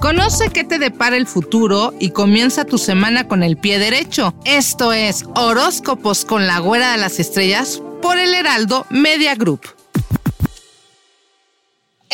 Conoce qué te depara el futuro y comienza tu semana con el pie derecho. Esto es Horóscopos con la Güera de las Estrellas por el Heraldo Media Group.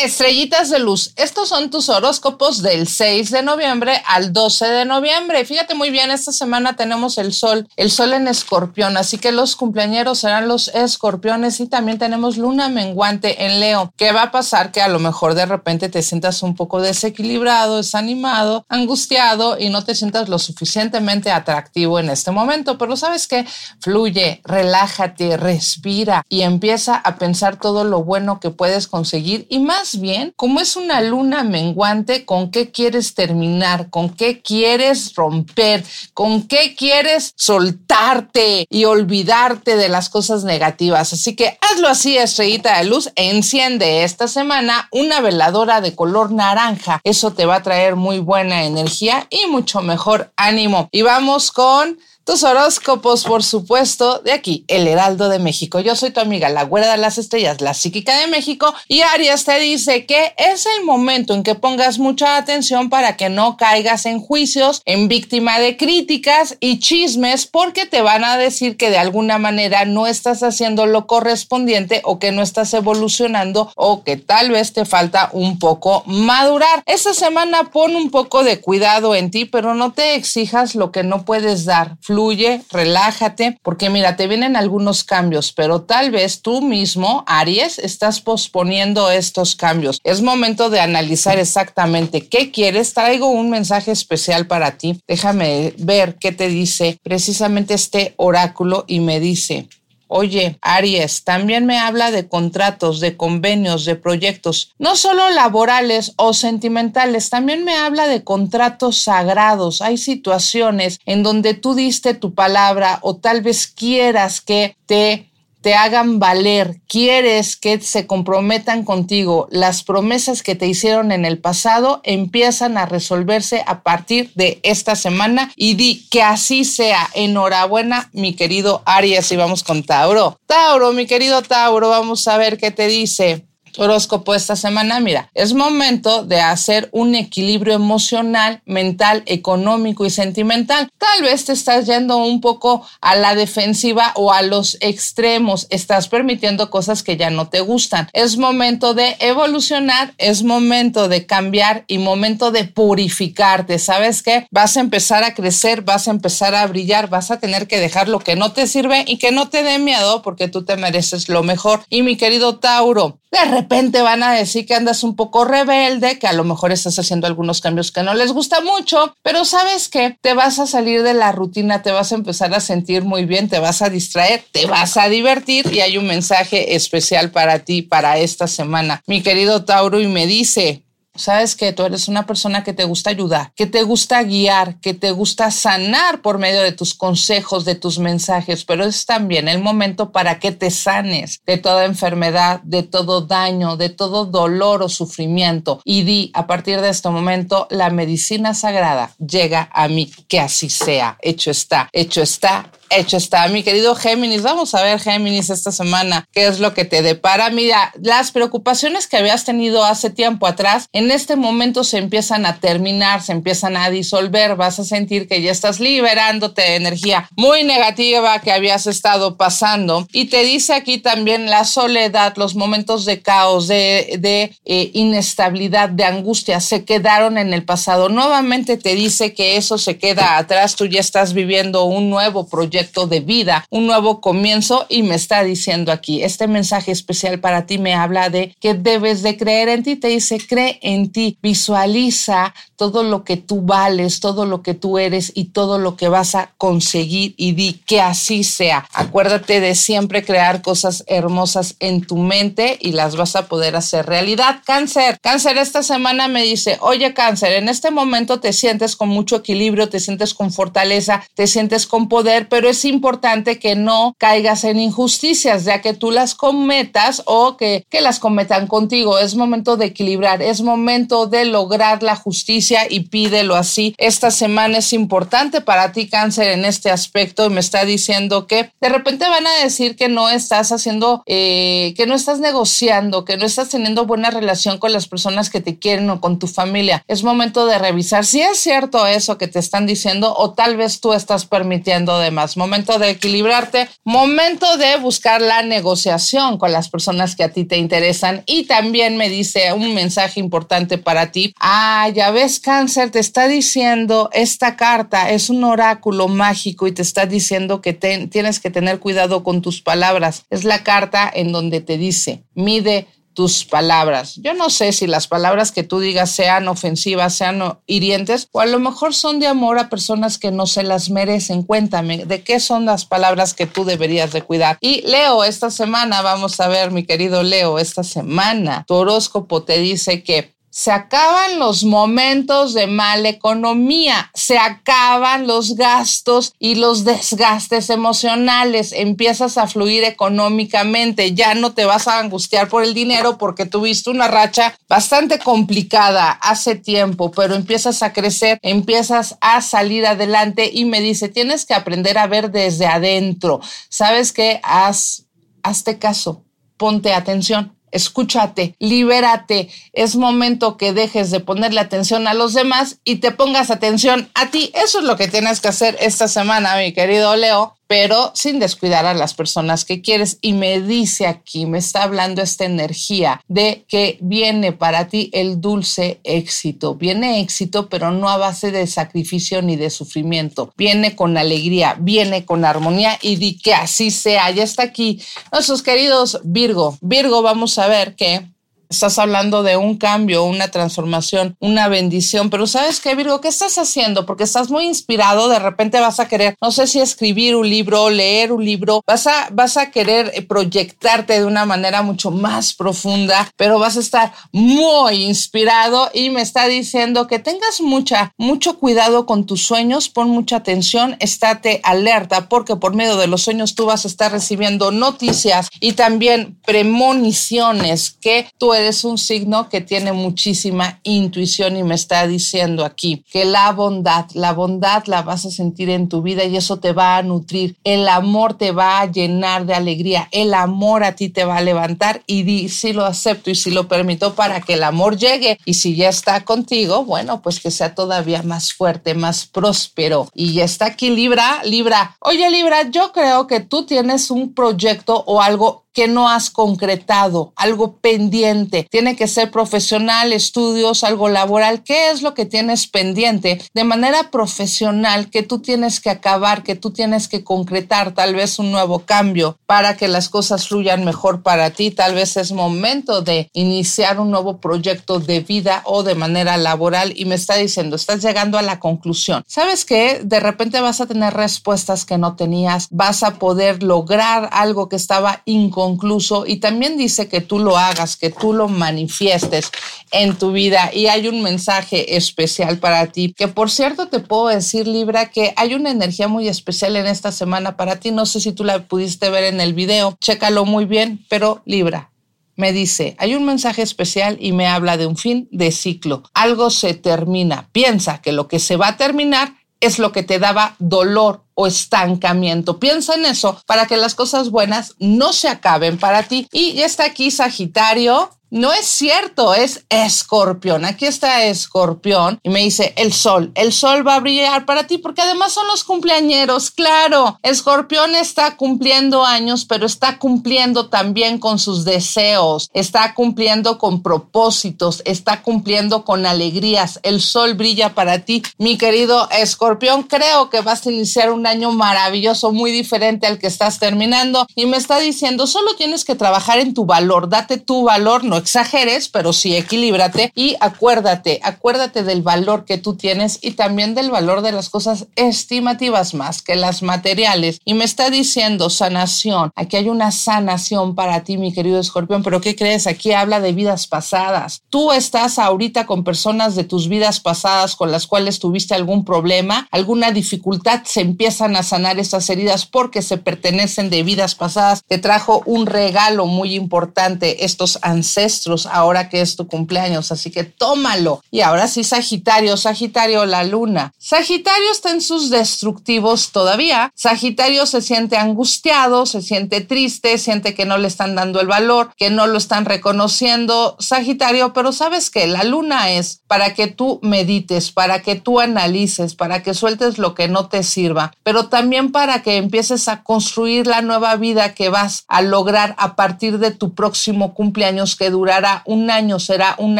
Estrellitas de luz, estos son tus horóscopos del 6 de noviembre al 12 de noviembre. Fíjate muy bien, esta semana tenemos el sol, el sol en escorpión, así que los cumpleañeros serán los escorpiones y también tenemos luna menguante en Leo. ¿Qué va a pasar? Que a lo mejor de repente te sientas un poco desequilibrado, desanimado, angustiado y no te sientas lo suficientemente atractivo en este momento, pero sabes que fluye, relájate, respira y empieza a pensar todo lo bueno que puedes conseguir y más bien, como es una luna menguante, con qué quieres terminar, con qué quieres romper, con qué quieres soltarte y olvidarte de las cosas negativas. Así que hazlo así, estrellita de luz, enciende esta semana una veladora de color naranja. Eso te va a traer muy buena energía y mucho mejor ánimo. Y vamos con tus horóscopos, por supuesto, de aquí, el Heraldo de México. Yo soy tu amiga, la güera de las estrellas, la psíquica de México, y Arias te dice que es el momento en que pongas mucha atención para que no caigas en juicios, en víctima de críticas y chismes, porque te van a decir que de alguna manera no estás haciendo lo correspondiente o que no estás evolucionando o que tal vez te falta un poco madurar. Esta semana pon un poco de cuidado en ti, pero no te exijas lo que no puedes dar fluye, relájate, porque mira, te vienen algunos cambios, pero tal vez tú mismo, Aries, estás posponiendo estos cambios. Es momento de analizar exactamente qué quieres. Traigo un mensaje especial para ti. Déjame ver qué te dice precisamente este oráculo y me dice, Oye, Aries, también me habla de contratos, de convenios, de proyectos, no solo laborales o sentimentales, también me habla de contratos sagrados. Hay situaciones en donde tú diste tu palabra o tal vez quieras que te te hagan valer, quieres que se comprometan contigo, las promesas que te hicieron en el pasado empiezan a resolverse a partir de esta semana. Y di que así sea. Enhorabuena, mi querido Aries, y vamos con Tauro. Tauro, mi querido Tauro, vamos a ver qué te dice horóscopo esta semana, mira, es momento de hacer un equilibrio emocional, mental, económico y sentimental. Tal vez te estás yendo un poco a la defensiva o a los extremos, estás permitiendo cosas que ya no te gustan. Es momento de evolucionar, es momento de cambiar y momento de purificarte. ¿Sabes qué? Vas a empezar a crecer, vas a empezar a brillar, vas a tener que dejar lo que no te sirve y que no te dé miedo porque tú te mereces lo mejor. Y mi querido Tauro, de repente van a decir que andas un poco rebelde, que a lo mejor estás haciendo algunos cambios que no les gusta mucho, pero sabes que te vas a salir de la rutina, te vas a empezar a sentir muy bien, te vas a distraer, te vas a divertir y hay un mensaje especial para ti para esta semana. Mi querido Tauro y me dice, Sabes que tú eres una persona que te gusta ayudar, que te gusta guiar, que te gusta sanar por medio de tus consejos, de tus mensajes, pero es también el momento para que te sanes de toda enfermedad, de todo daño, de todo dolor o sufrimiento. Y di, a partir de este momento, la medicina sagrada llega a mí, que así sea. Hecho está, hecho está hecho está. Mi querido Géminis, vamos a ver Géminis esta semana, qué es lo que te depara. Mira, las preocupaciones que habías tenido hace tiempo atrás, en este momento se empiezan a terminar, se empiezan a disolver, vas a sentir que ya estás liberándote de energía muy negativa que habías estado pasando. Y te dice aquí también la soledad, los momentos de caos, de, eh, inestabilidad, de angustia, se quedaron en el pasado. Nuevamente te dice que eso se queda atrás, tú ya estás viviendo un nuevo proyecto de vida, un nuevo comienzo y me está diciendo aquí, este mensaje especial para ti me habla de que debes de creer en ti, te dice, cree en ti, visualiza todo lo que tú vales, todo lo que tú eres y todo lo que vas a conseguir y di que así sea. Acuérdate de siempre crear cosas hermosas en tu mente y las vas a poder hacer realidad. Cáncer, cáncer esta semana me dice, oye cáncer, en este momento te sientes con mucho equilibrio, te sientes con fortaleza, te sientes con poder, pero es importante que no caigas en injusticias, ya que tú las cometas o que, que las cometan contigo. Es momento de equilibrar, es momento de lograr la justicia y pídelo así. Esta semana es importante para ti, cáncer, en este aspecto me está diciendo que de repente van a decir que no estás haciendo, eh, que no estás negociando, que no estás teniendo buena relación con las personas que te quieren o con tu familia. Es momento de revisar si es cierto eso que te están diciendo o tal vez tú estás permitiendo de más. Momento de equilibrarte, momento de buscar la negociación con las personas que a ti te interesan y también me dice un mensaje importante para ti. Ah, ya ves cáncer te está diciendo, esta carta es un oráculo mágico y te está diciendo que tienes que tener cuidado con tus palabras. Es la carta en donde te dice, mide tus palabras. Yo no sé si las palabras que tú digas sean ofensivas, sean hirientes, o a lo mejor son de amor a personas que no se las merecen. Cuéntame, ¿de qué son las palabras que tú deberías de cuidar? Y Leo, esta semana, vamos a ver, mi querido Leo, esta semana, tu horóscopo te dice que se acaban los momentos de mala economía, se acaban los gastos y los desgastes emocionales, empiezas a fluir económicamente, ya no te vas a angustiar por el dinero porque tuviste una racha bastante complicada hace tiempo, pero empiezas a crecer, empiezas a salir adelante y me dice, tienes que aprender a ver desde adentro. ¿Sabes qué? Haz, hazte caso, ponte atención escúchate, libérate. Es momento que dejes de ponerle atención a los demás y te pongas atención a ti. Eso es lo que tienes que hacer esta semana, mi querido Leo pero sin descuidar a las personas que quieres. Y me dice aquí, me está hablando esta energía de que viene para ti el dulce éxito. Viene éxito, pero no a base de sacrificio ni de sufrimiento. Viene con alegría, viene con armonía y di que así sea. Ya está aquí nuestros queridos Virgo. Virgo, vamos a ver que Estás hablando de un cambio, una transformación, una bendición, pero ¿sabes qué, Virgo? ¿Qué estás haciendo? Porque estás muy inspirado, de repente vas a querer, no sé si escribir un libro, leer un libro, vas a, vas a querer eh, proyectarte de una manera mucho más profunda, pero vas a estar muy inspirado y me está diciendo que tengas mucha, mucho cuidado con tus sueños, pon mucha atención, estate alerta, porque por medio de los sueños tú vas a estar recibiendo noticias y también premoniciones que tú es un signo que tiene muchísima intuición y me está diciendo aquí que la bondad, la bondad la vas a sentir en tu vida y eso te va a nutrir. El amor te va a llenar de alegría. El amor a ti te va a levantar y di si lo acepto y si lo permito para que el amor llegue. Y si ya está contigo, bueno, pues que sea todavía más fuerte, más próspero. Y ya está aquí Libra, Libra. Oye Libra, yo creo que tú tienes un proyecto o algo que no has concretado, algo pendiente. Tiene que ser profesional, estudios, algo laboral. ¿Qué es lo que tienes pendiente de manera profesional que tú tienes que acabar, que tú tienes que concretar tal vez un nuevo cambio para que las cosas fluyan mejor para ti? Tal vez es momento de iniciar un nuevo proyecto de vida o de manera laboral y me está diciendo, estás llegando a la conclusión. ¿Sabes qué? De repente vas a tener respuestas que no tenías, vas a poder lograr algo que estaba concluso y también dice que tú lo hagas, que tú lo manifiestes en tu vida y hay un mensaje especial para ti, que por cierto te puedo decir Libra que hay una energía muy especial en esta semana para ti, no sé si tú la pudiste ver en el video, chécalo muy bien, pero Libra, me dice, hay un mensaje especial y me habla de un fin de ciclo. Algo se termina. Piensa que lo que se va a terminar es lo que te daba dolor o estancamiento. Piensa en eso para que las cosas buenas no se acaben para ti. Y ya está aquí Sagitario no es cierto, es escorpión. Aquí está escorpión y me dice el sol. El sol va a brillar para ti porque además son los cumpleañeros. Claro, escorpión está cumpliendo años, pero está cumpliendo también con sus deseos, está cumpliendo con propósitos, está cumpliendo con alegrías. El sol brilla para ti, mi querido escorpión. Creo que vas a iniciar un año maravilloso, muy diferente al que estás terminando y me está diciendo, solo tienes que trabajar en tu valor, date tu valor, no exageres, pero sí equilíbrate y acuérdate, acuérdate del valor que tú tienes y también del valor de las cosas estimativas más que las materiales. Y me está diciendo sanación, aquí hay una sanación para ti, mi querido escorpión, pero ¿qué crees? Aquí habla de vidas pasadas. Tú estás ahorita con personas de tus vidas pasadas con las cuales tuviste algún problema, alguna dificultad, se empiezan a sanar esas heridas porque se pertenecen de vidas pasadas. Te trajo un regalo muy importante, estos ancestros ahora que es tu cumpleaños, así que tómalo. Y ahora sí, Sagitario, Sagitario, la luna. Sagitario está en sus destructivos todavía. Sagitario se siente angustiado, se siente triste, siente que no le están dando el valor, que no lo están reconociendo. Sagitario, pero sabes que la luna es para que tú medites, para que tú analices, para que sueltes lo que no te sirva, pero también para que empieces a construir la nueva vida que vas a lograr a partir de tu próximo cumpleaños que durará un año, será un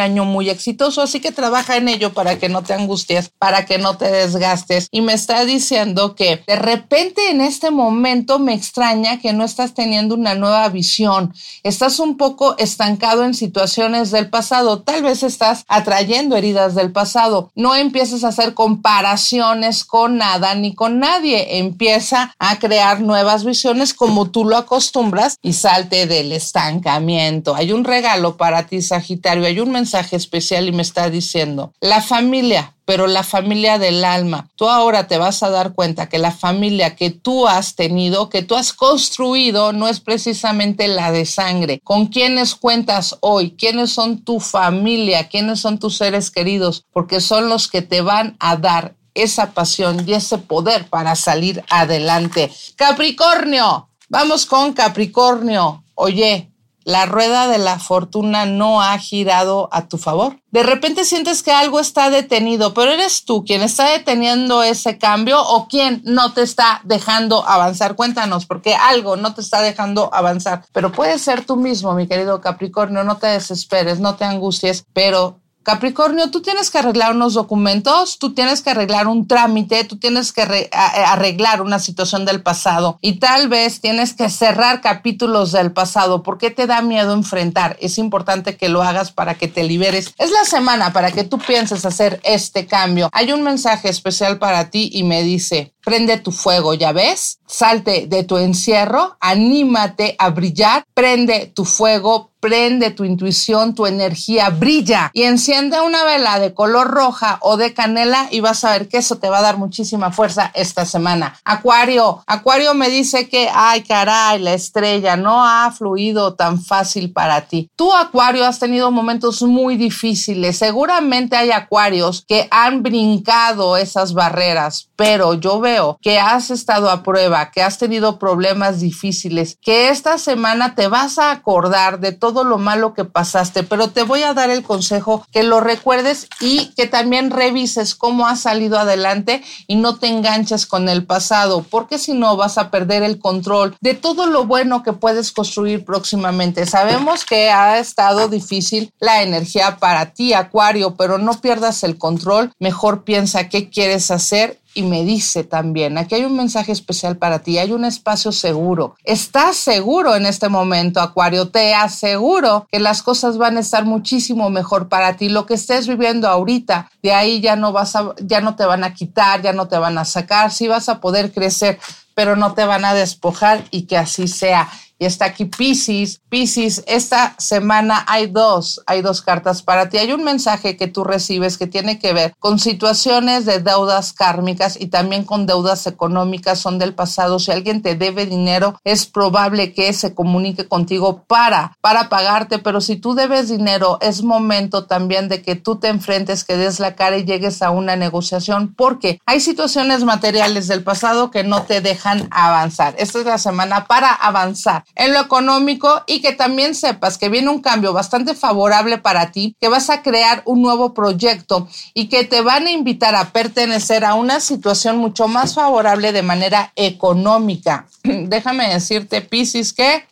año muy exitoso, así que trabaja en ello para que no te angusties, para que no te desgastes. Y me está diciendo que de repente en este momento me extraña que no estás teniendo una nueva visión, estás un poco estancado en situaciones del pasado, tal vez estás atrayendo heridas del pasado, no empieces a hacer comparaciones con nada ni con nadie, empieza a crear nuevas visiones como tú lo acostumbras y salte del estancamiento. Hay un regalo para ti, Sagitario. Hay un mensaje especial y me está diciendo, la familia, pero la familia del alma. Tú ahora te vas a dar cuenta que la familia que tú has tenido, que tú has construido, no es precisamente la de sangre. ¿Con quiénes cuentas hoy? ¿Quiénes son tu familia? ¿Quiénes son tus seres queridos? Porque son los que te van a dar esa pasión y ese poder para salir adelante. Capricornio, vamos con Capricornio. Oye, la rueda de la fortuna no ha girado a tu favor. De repente sientes que algo está detenido, pero eres tú quien está deteniendo ese cambio o quien no te está dejando avanzar. Cuéntanos, porque algo no te está dejando avanzar, pero puede ser tú mismo, mi querido Capricornio, no te desesperes, no te angusties, pero Capricornio, tú tienes que arreglar unos documentos, tú tienes que arreglar un trámite, tú tienes que arreglar una situación del pasado y tal vez tienes que cerrar capítulos del pasado. ¿Por qué te da miedo enfrentar? Es importante que lo hagas para que te liberes. Es la semana para que tú pienses hacer este cambio. Hay un mensaje especial para ti y me dice, prende tu fuego, ¿ya ves? Salte de tu encierro, anímate a brillar, prende tu fuego, prende tu intuición, tu energía, brilla y enciende una vela de color roja o de canela y vas a ver que eso te va a dar muchísima fuerza esta semana. Acuario, Acuario me dice que, ay caray, la estrella no ha fluido tan fácil para ti. Tú, Acuario, has tenido momentos muy difíciles. Seguramente hay Acuarios que han brincado esas barreras, pero yo veo que has estado a prueba, que has tenido problemas difíciles, que esta semana te vas a acordar de todo lo malo que pasaste, pero te voy a dar el consejo que lo recuerdes y que también revises cómo has salido adelante y no te enganches con el pasado, porque si no vas a perder el control de todo lo bueno que puedes construir próximamente. Sabemos que ha estado difícil la energía para ti, Acuario, pero no pierdas el control, mejor piensa qué quieres hacer y me dice también, aquí hay un mensaje especial para ti, hay un espacio seguro. Estás seguro en este momento, Acuario, te aseguro que las cosas van a estar muchísimo mejor para ti. Lo que estés viviendo ahorita, de ahí ya no vas a, ya no te van a quitar, ya no te van a sacar, sí vas a poder crecer, pero no te van a despojar y que así sea. Y está aquí Pisces. Pisces, esta semana hay dos, hay dos cartas para ti. Hay un mensaje que tú recibes que tiene que ver con situaciones de deudas kármicas y también con deudas económicas, son del pasado. Si alguien te debe dinero, es probable que se comunique contigo para, para pagarte, pero si tú debes dinero, es momento también de que tú te enfrentes, que des la cara y llegues a una negociación, porque hay situaciones materiales del pasado que no te dejan avanzar. Esta es la semana para avanzar en lo económico y que también sepas que viene un cambio bastante favorable para ti, que vas a crear un nuevo proyecto y que te van a invitar a pertenecer a una situación mucho más favorable de manera económica. Déjame decirte, Piscis, que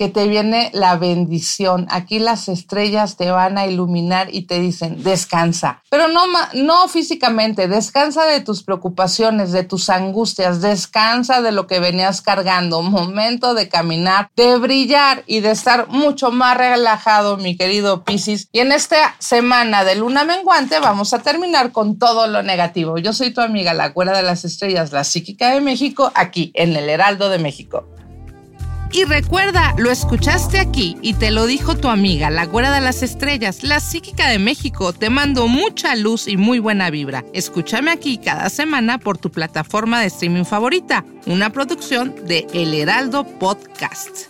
que te viene la bendición. Aquí las estrellas te van a iluminar y te dicen, descansa. Pero no, no físicamente, descansa de tus preocupaciones, de tus angustias, descansa de lo que venías cargando. Momento de caminar, de brillar y de estar mucho más relajado, mi querido Piscis. Y en esta semana de luna menguante vamos a terminar con todo lo negativo. Yo soy tu amiga, la cuera de las estrellas, la psíquica de México, aquí en el Heraldo de México. Y recuerda, lo escuchaste aquí y te lo dijo tu amiga, la güera de las estrellas, la psíquica de México. Te mando mucha luz y muy buena vibra. Escúchame aquí cada semana por tu plataforma de streaming favorita, una producción de El Heraldo Podcast.